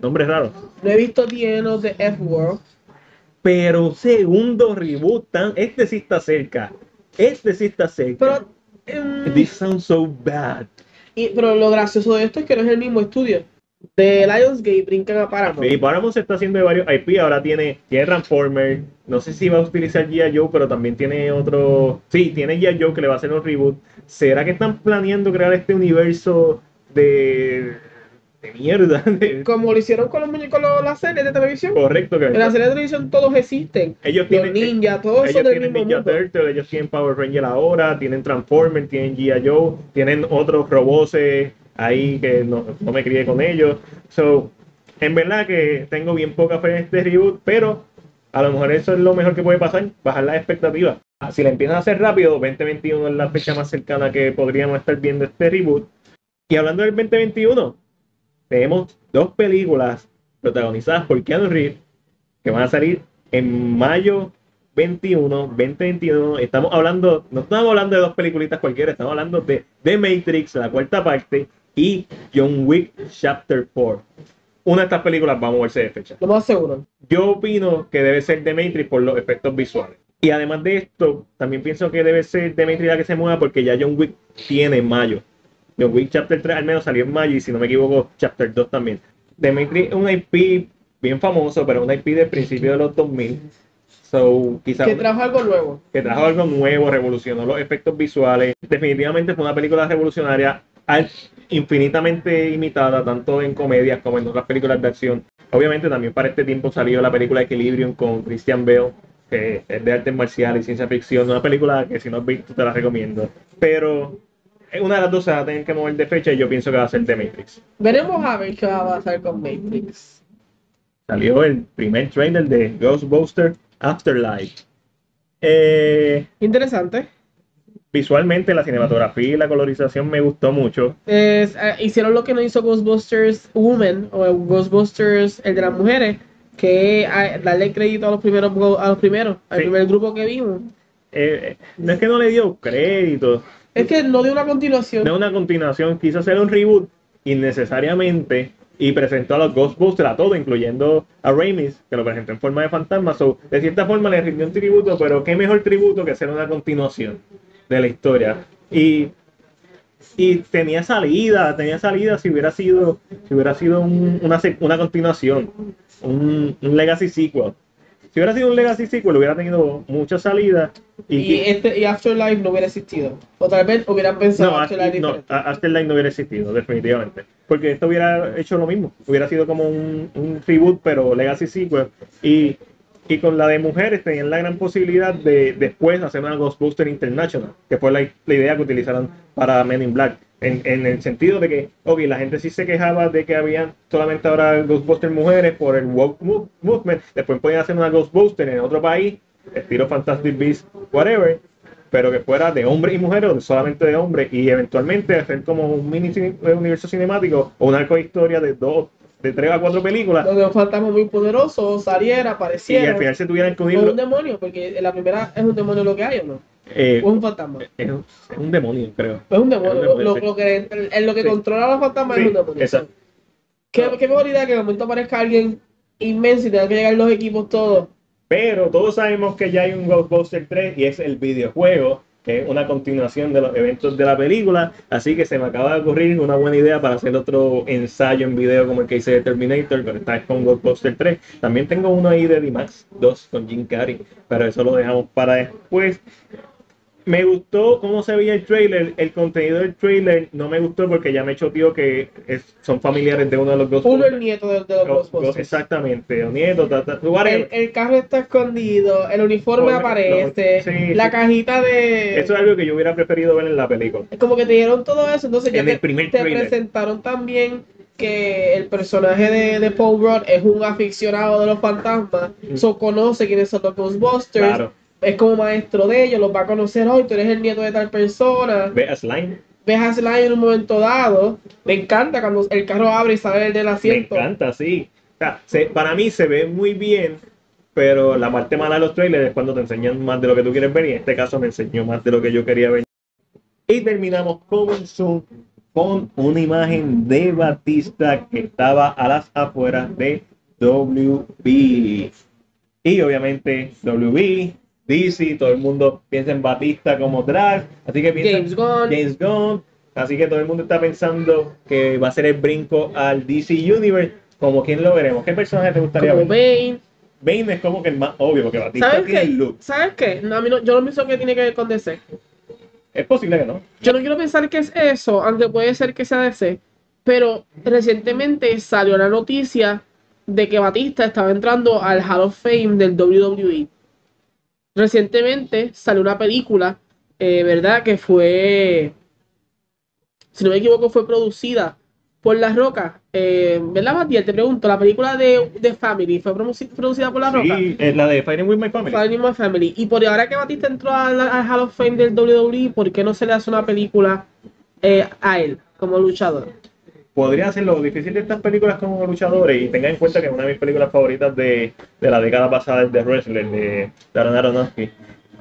Nombre raro. No he visto The End of the F-World. Pero segundo reboot, tan, este sí está cerca. Este sí está cerca. Pero, em, This sounds so bad. y- pero lo gracioso de esto es que no es el mismo estudio. De Lionsgate brincan a Paramount. Sí, Paramount se está haciendo de varios IP, ahora tiene, tiene Transformer, no sé si va a utilizar G.I. Joe, pero también tiene otro, sí, tiene G.I. Joe que le va a hacer un reboot. ¿Será que están planeando crear este universo de, de mierda? De- Como lo hicieron con los muñecos, las series de televisión. correcto, que En la serie de televisión todos existen. ellos Los tienen, ninjas, todo eso ellos del tienen mismo Ninja mundo. Turtle, ellos tienen Power Ranger ahora, tienen Transformer, tienen G.I. Joe, tienen otros robots ahí que no, no me crié con ellos. So, en verdad que tengo bien poca fe en este reboot, pero a lo mejor eso es lo mejor que puede pasar, bajar las expectativas. Si la empiezan a hacer rápido, 2021 es la fecha más cercana que podríamos estar viendo este reboot. Y hablando del 2021, tenemos dos películas protagonizadas por Keanu Reeves que van a salir en mayo 21, 2021. Estamos hablando, no estamos hablando de dos peliculitas cualquiera, estamos hablando de The Matrix, la cuarta parte, y John Wick Chapter 4. Una de estas películas va a moverse de fecha. Lo más seguro. Yo opino que debe ser The Matrix por los efectos visuales. Y además de esto, también pienso que debe ser The Matrix la que se mueva porque ya John Wick tiene en mayo. John Wick Chapter 3 al menos salió en mayo y si no me equivoco, Chapter 2 también. The Matrix es un IP bien famoso, pero un IP del principio de los 2000. So, quizás Que trajo algo nuevo. que trajo algo nuevo, revolucionó los efectos visuales. Definitivamente fue una película revolucionaria, infinitamente imitada, tanto en comedias como en otras películas de acción. Obviamente también para este tiempo salió la película Equilibrium con Christian Bale, que es de artes marciales y ciencia ficción. Una película que si no has visto te la recomiendo. Pero una de las dos se va a tener que mover de fecha y yo pienso que va a ser The Matrix. Veremos a ver qué va a pasar con Matrix. Salió el primer trailer de Ghostbusters Afterlife. Eh, Interesante. Visualmente la cinematografía y la colorización me gustó mucho. Es, eh, hicieron lo que no hizo Ghostbusters Women o Ghostbusters el de las mujeres, que eh, darle crédito a los primeros a los primeros, al Sí. primer grupo que vimos. Eh, no es que no le dio crédito, Es que no dio una continuación. no una continuación, quiso hacer un reboot innecesariamente y presentó a los Ghostbusters a todo, incluyendo a Ramis, que lo presentó en forma de fantasma. So, de cierta forma le rindió un tributo, pero qué mejor tributo que hacer una continuación de la historia. Y, y tenía salida, tenía salida si hubiera sido, si hubiera sido un- una, una continuación, un, un Legacy Sequel. Si hubiera sido un Legacy Sequel, hubiera tenido mucha salida. Y, y, este, y Afterlife no hubiera existido. O tal vez hubieran pensado no, Afterlife no, Afterlife no hubiera existido, definitivamente. Porque esto hubiera hecho lo mismo. Hubiera sido como un, un reboot, pero Legacy Sequel. Y, y con la de mujeres tenían la gran posibilidad de después hacer una Ghostbuster International, que fue la, la idea que utilizaron para Men in Black. En, en el sentido de que, ok, la gente sí se quejaba de que habían solamente ahora Ghostbusters mujeres por el woke mo- movement. Después podían hacer una Ghostbuster en otro país, estilo Fantastic Beasts, whatever pero que fuera de hombres y mujeres o solamente de hombres y eventualmente hacer como un mini universo cinemático o una historia de dos, de tres a cuatro películas Donde un fantasma muy poderoso saliera, y al apareciera. final se tuvieran que O un demonio, porque en la primera es un demonio lo que hay, ¿o no? eh, O es un fantasma. es, un, es un demonio, creo. Es un demonio. Es un Lo, demonio, lo- sí. lo que, en lo que Sí. controla a los fantasmas Sí, es un demonio. exacto. Qué, qué mejor idea que de momento aparezca alguien inmenso y tenga que llegar los equipos todos. Pero todos sabemos que ya hay un Ghostbusters 3 y es el videojuego, que es una continuación de los eventos de la película. Así que se me acaba de ocurrir una buena idea para hacer otro ensayo en video como el que hice de Terminator, pero vez con Ghostbusters 3. También tengo uno ahí de D-Max 2 con Jim Carrey, pero eso lo dejamos para después. Me gustó cómo se veía el trailer. El contenido del trailer no me gustó porque ya me choteó que es- son familiares de uno de los Uno Ghostbusters. el nieto de, de los Ghostbusters. Exactamente, o nieto, ta, ta, whatever. El, el carro está escondido, el uniforme aparece, sí, la sí. cajita de... Eso es algo que yo hubiera preferido ver en la película. Es como que te dieron todo eso, entonces ya En te, el primer te presentaron también que el personaje de, de Paul Rudd es un aficionado de los fantasmas, Mm. so conoce quiénes son los Ghostbusters, Claro. Es como maestro de ellos, los va a conocer hoy, tú eres el nieto de tal persona, Ve a Slime. ves a Sly en un momento dado, me encanta cuando el carro abre y sale el del Me asiento. encanta, sí. O sea, se- para mí se ve muy bien, pero la parte mala de los trailers es cuando te enseñan más de lo que tú quieres ver y en este caso me enseñó más de lo que yo quería ver. Y terminamos con un zoom con una imagen de Batista que estaba a las afueras de WB. Y obviamente WB, DC, todo el mundo piensa en Batista como drag, así que piensa James Gunn, James Gunn. Así que todo el mundo está pensando que va a ser el brinco al DC Universe. Como quién lo veremos. ¿Qué personaje te gustaría como ver? Bane. Bane es como que el más obvio, porque Batista ¿Sabes tiene qué? el look. ¿Sabes qué? No, a mí no- yo no pienso que tiene que ver con DC. Es posible que no. Yo no quiero pensar que es eso, aunque puede ser que sea DC. Pero recientemente salió la noticia de que Batista estaba entrando al Hall of Fame del WWE. Recientemente salió una película, eh, ¿verdad? Que fue, si no me equivoco, fue producida por La Roca. Eh, ¿Verdad, Matías? Te pregunto, la película de, de Family fue produ- producida por La Roca. Sí, es la de Fighting with My Family. Finding My Family. Y por ahora que Batista entró al, al Hall of Fame del WWE, ¿por qué no se le hace una película eh, a él como luchador? Podría ser lo difícil de estas películas como luchadores. Y tenga en cuenta que una de mis películas favoritas de, de la década pasada es The Wrestler de Darren Aronofsky.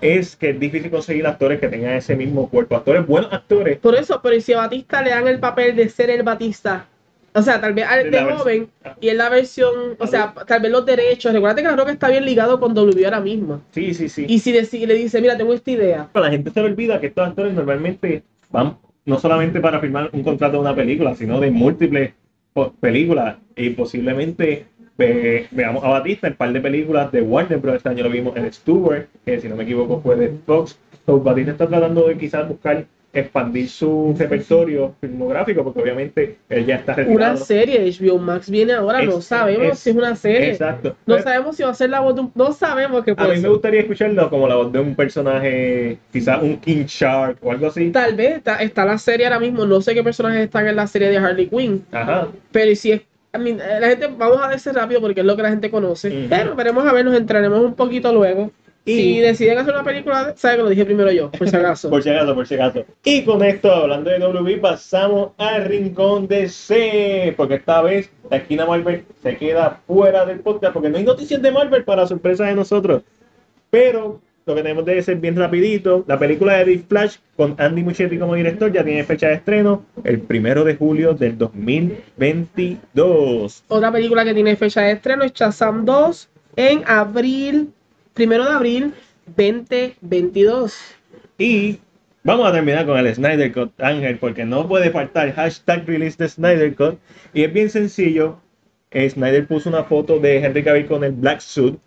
Es que es difícil conseguir actores que tengan ese mismo cuerpo. Actores, buenos actores. Por eso, pero ¿y si a Batista le dan el papel de ser el Batista? O sea, tal vez De joven y en la versión, o sea, tal vez los derechos. Recuerda que la roca está bien ligado con W ahora mismo. Sí, sí, sí. Y si deci- le dice, mira, tengo esta idea. la gente se le olvida que estos actores normalmente van no solamente para firmar un contrato de una película, sino de múltiples películas. Y posiblemente ve- veamos a Batista en un par de películas de Warner Bros. Este año lo vimos en Stewart, que si no me equivoco fue de Fox. So, Batista está tratando de quizás buscar expandir su repertorio filmográfico, porque obviamente él ya está Una retirado. serie, HBO Max viene ahora, no sabemos es- si es una serie. Exacto. No Pero- sabemos si va a ser la voz de un... No sabemos qué a mí me gustaría escucharlo como la voz de un personaje, quizás un King Shark o algo así. Tal vez está, está la serie ahora mismo, no sé qué personajes están en la serie de Harley Quinn, Ajá. pero si es, I mean, eh, la gente, vamos a decir rápido porque es lo que la gente conoce, pero veremos a ver, nos entraremos un poquito luego. Y- Si deciden hacer una película, sabe que lo dije primero yo, por si acaso. Por si acaso, por si acaso. Y con esto, hablando de WB, pasamos al rincón de C. Porque esta vez la esquina Marvel se queda fuera del podcast porque no hay noticias de Marvel para sorpresa de nosotros. Pero lo que tenemos de ser bien rapidito. La película de Big Flash con Andy Muschietti como director ya tiene fecha de estreno el primero de julio del 2022. Otra película que tiene fecha de estreno es Shazam 2 en abril, primero de abril 2022. Y vamos a terminar con el Snyder Cut, Ángel, porque no puede faltar hashtag release de Snyder Cut. Y es bien sencillo. Eh, Snyder puso una foto de Henry Cavill con el Black Suit.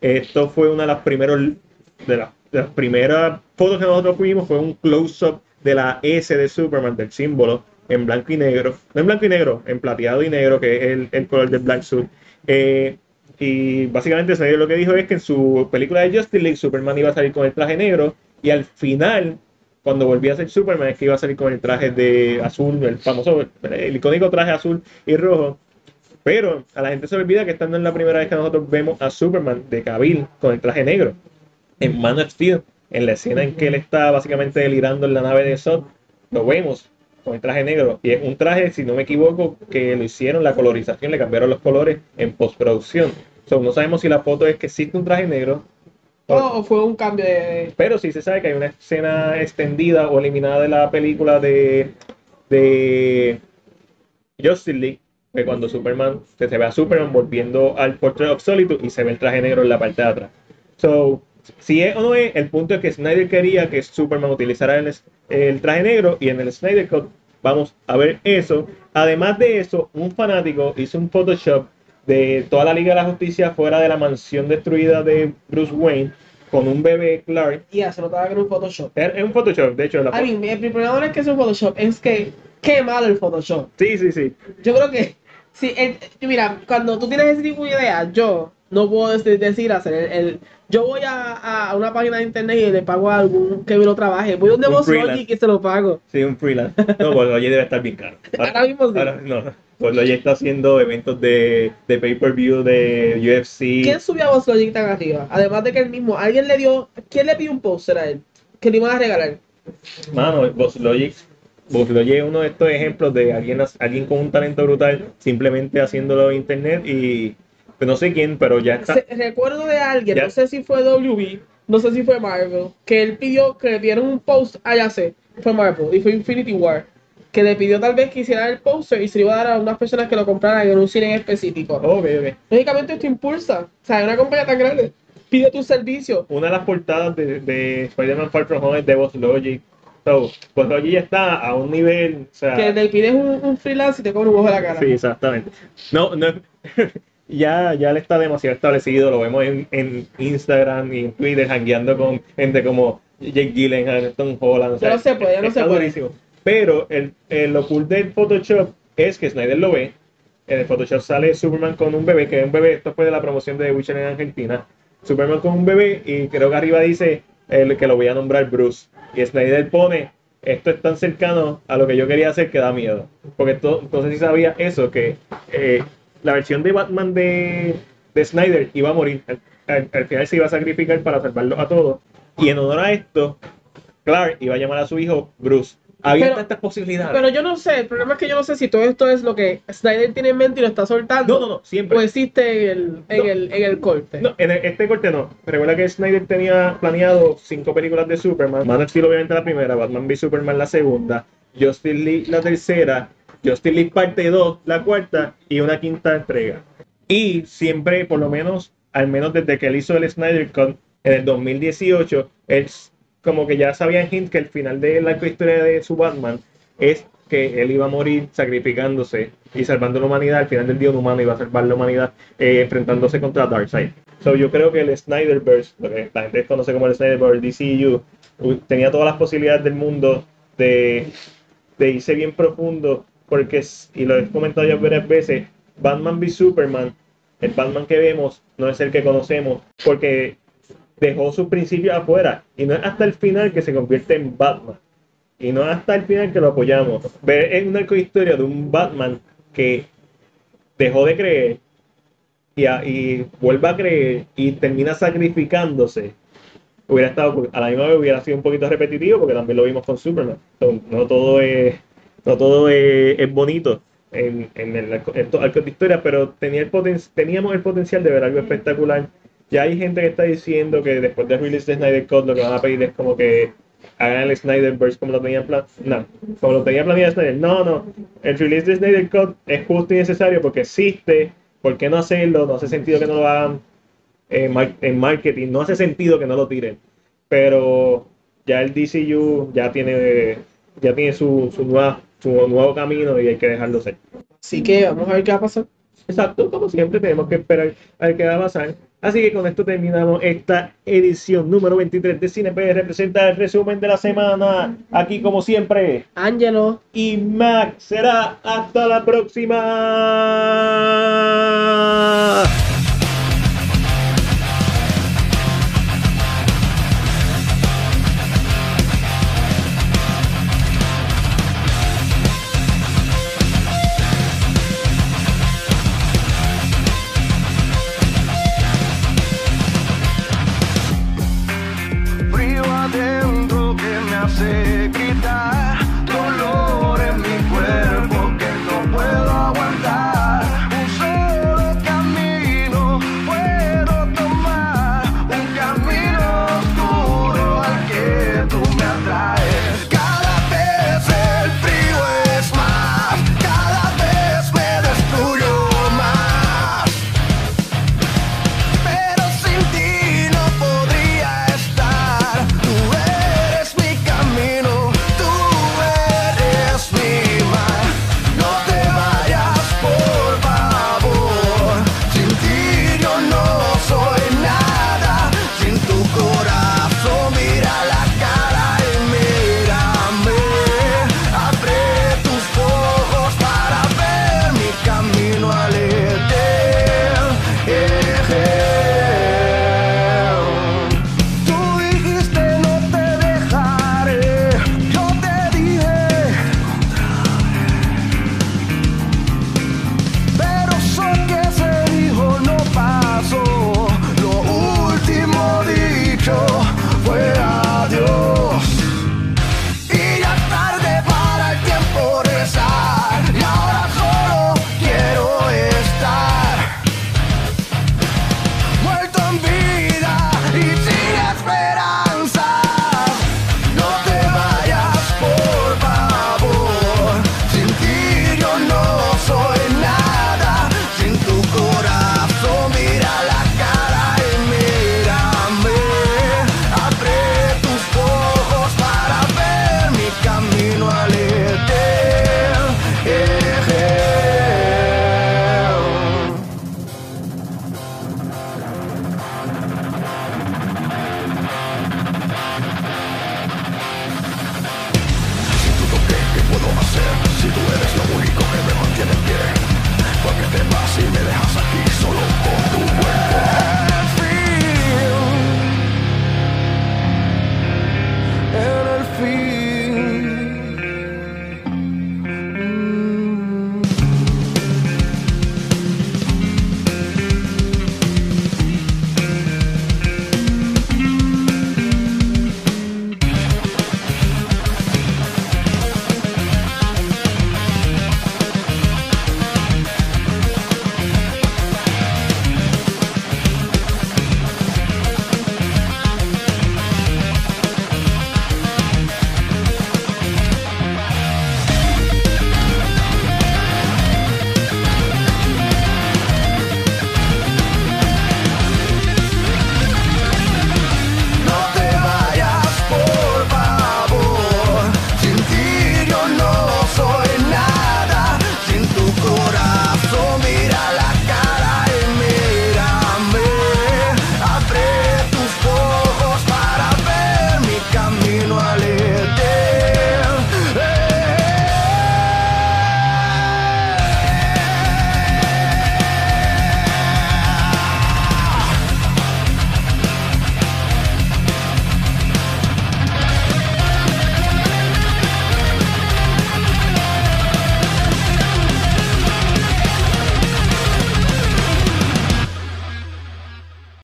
Esto fue una de las primeros de las, primeras fotos que nosotros fuimos. Fue un close-up de la S de Superman, del símbolo, en blanco y negro. No en blanco y negro, en plateado y negro, que es el, el color del Black Suit. Eh, y básicamente Snyder lo que dijo es que en su película de Justice League Superman iba a salir con el traje negro y al final, cuando volvía a ser Superman, es que iba a salir con el traje de azul, el famoso, el icónico traje azul y rojo. Pero a la gente se olvida que esta no es la primera vez que nosotros vemos a Superman de Cavill con el traje negro. En Man of Steel en la escena en que él está básicamente delirando en la nave de Zod, lo vemos con el traje negro. Y es un traje, si no me equivoco, que lo hicieron, la colorización, le cambiaron los colores en postproducción. So, no sabemos si la foto es que existe un traje negro. O, fue un cambio de. Pero sí se sabe que hay una escena extendida o eliminada de la película de, de Justice League, que cuando Superman, se ve a Superman volviendo al Portrait of Solitude y se ve el traje negro en la parte de atrás. So, si es o no es, el punto es que Snyder quería que Superman utilizara el, el traje negro y en el Snyder Cut vamos a ver eso. Además de eso, un fanático hizo un Photoshop de toda la Liga de la Justicia fuera de la mansión destruida de Bruce Wayne con un bebé Clark. Y yeah, se notaba que era un Photoshop. Es un Photoshop, de hecho. La I mean, el problema no es que es un Photoshop, es que qué malo el Photoshop. Sí, sí, sí. Yo creo que, sí, mira, cuando tú tienes ese tipo de idea, yo no puedo decir hacer el, yo voy a, a, una página de internet y le pago a algún que me lo trabaje. Voy donde vos Logic y se lo pago. Sí, un freelance. No, pues Logic debe estar bien caro. Ahora, mismo sí. Ahora, no, pues Logic está haciendo eventos de, de pay-per-view de UFC. ¿Quién subió a vos Logic tan arriba? Además de que él mismo, alguien le dio, ¿quién le pidió un poster a él? Que le iban a regalar. Mano, Boss Logic Logic es uno de estos ejemplos de alguien, alguien con un talento brutal simplemente haciéndolo en internet y no sé quién, pero ya está. recuerdo de alguien, no sé si fue WB, no sé si fue Marvel, que él pidió que le dieran un post, ah, ya sé, fue Marvel y fue Infinity War, que le pidió tal vez que hiciera el poster y se lo iba a dar a unas personas que lo compraran en un cine en específico. Ok, ok. Lógicamente esto impulsa, o sea, una compañía tan grande pide tu servicio. Una de las portadas de, de Spider-Man Far From Home es de Boss Logic. So, pues Logic ya está a un nivel. O sea, que le pides un, un freelance y te cobra un ojo a la cara. Sí, exactamente. No, no. ya, ya él está demasiado establecido, lo vemos en, en Instagram y en Twitter, hangueando con gente como Jake Gyllenhaal, Tom Holland. Ya no se puede, ya no se puede. Pero el, el, lo cool del Photoshop es que Snyder lo ve. En el Photoshop sale Superman con un bebé, que es un bebé, esto fue de la promoción de Witcher en Argentina. Superman con un bebé y creo que arriba dice el que lo voy a nombrar Bruce. Y Snyder pone, esto es tan cercano a lo que yo quería hacer que da miedo. Porque entonces si sabía eso, que eh, la versión de Batman de, de Snyder iba a morir. Al, final se iba a sacrificar para salvarlo a todos. Y en honor a esto, Clark iba a llamar a su hijo Bruce. Había tantas posibilidades. Pero yo no sé, el problema es que yo no sé si todo esto es lo que Snyder tiene en mente y lo está soltando. No, no, no, siempre. O existe en el, en el, en el corte. No, en este corte no. Recuerda que Snyder tenía planeado cinco películas de Superman. Man of Steel obviamente la primera, Batman v Superman la segunda, Justice League la tercera Justice League parte 2, la cuarta y una quinta entrega. Y siempre, por lo menos, al menos desde que él hizo el Snyder Cut en el 2018, él como que ya sabía en hint que el final de la historia de su Batman es que él iba a morir sacrificándose y salvando la humanidad. Al final del día un humano iba a salvar la humanidad eh, enfrentándose contra Darkseid. So, yo creo que el Snyderverse, lo que la gente conoce como el Snyderverse, DCU, tenía todas las posibilidades del mundo de, de irse bien profundo porque, y lo he comentado ya varias veces, Batman v Superman, el Batman que vemos no es el que conocemos, porque dejó sus principios afuera, y no es hasta el final que se convierte en Batman, y no es hasta el final que lo apoyamos. Ver es una historia de un Batman que dejó de creer y, y vuelve a creer y termina sacrificándose hubiera estado a la misma vez hubiera sido un poquito repetitivo porque también lo vimos con Superman no todo es no todo es, bonito en, en, el, arco de historia, pero tenía el teníamos el potencial de ver algo espectacular. Ya hay gente que está diciendo que después de release de Snyder Cut lo que van a pedir es como que hagan el Snyderverse como lo tenían planeado. No, como lo tenía planeado Snyder. No, no. El release de Snyder Cut es justo y necesario porque existe. ¿Por qué no hacerlo? No hace sentido que no lo hagan en marketing. No hace sentido que no lo tiren. Pero ya el DCU ya tiene ya tiene su, su nueva su nuevo camino y hay que dejarlo ser. Así que vamos a ver qué va a pasar. Exacto, como siempre tenemos que esperar a ver qué va a pasar. Así que con esto terminamos esta edición número 23 de Cine PR. Representa el resumen de la semana. Aquí como siempre, Ángelo y Max. Será hasta la próxima.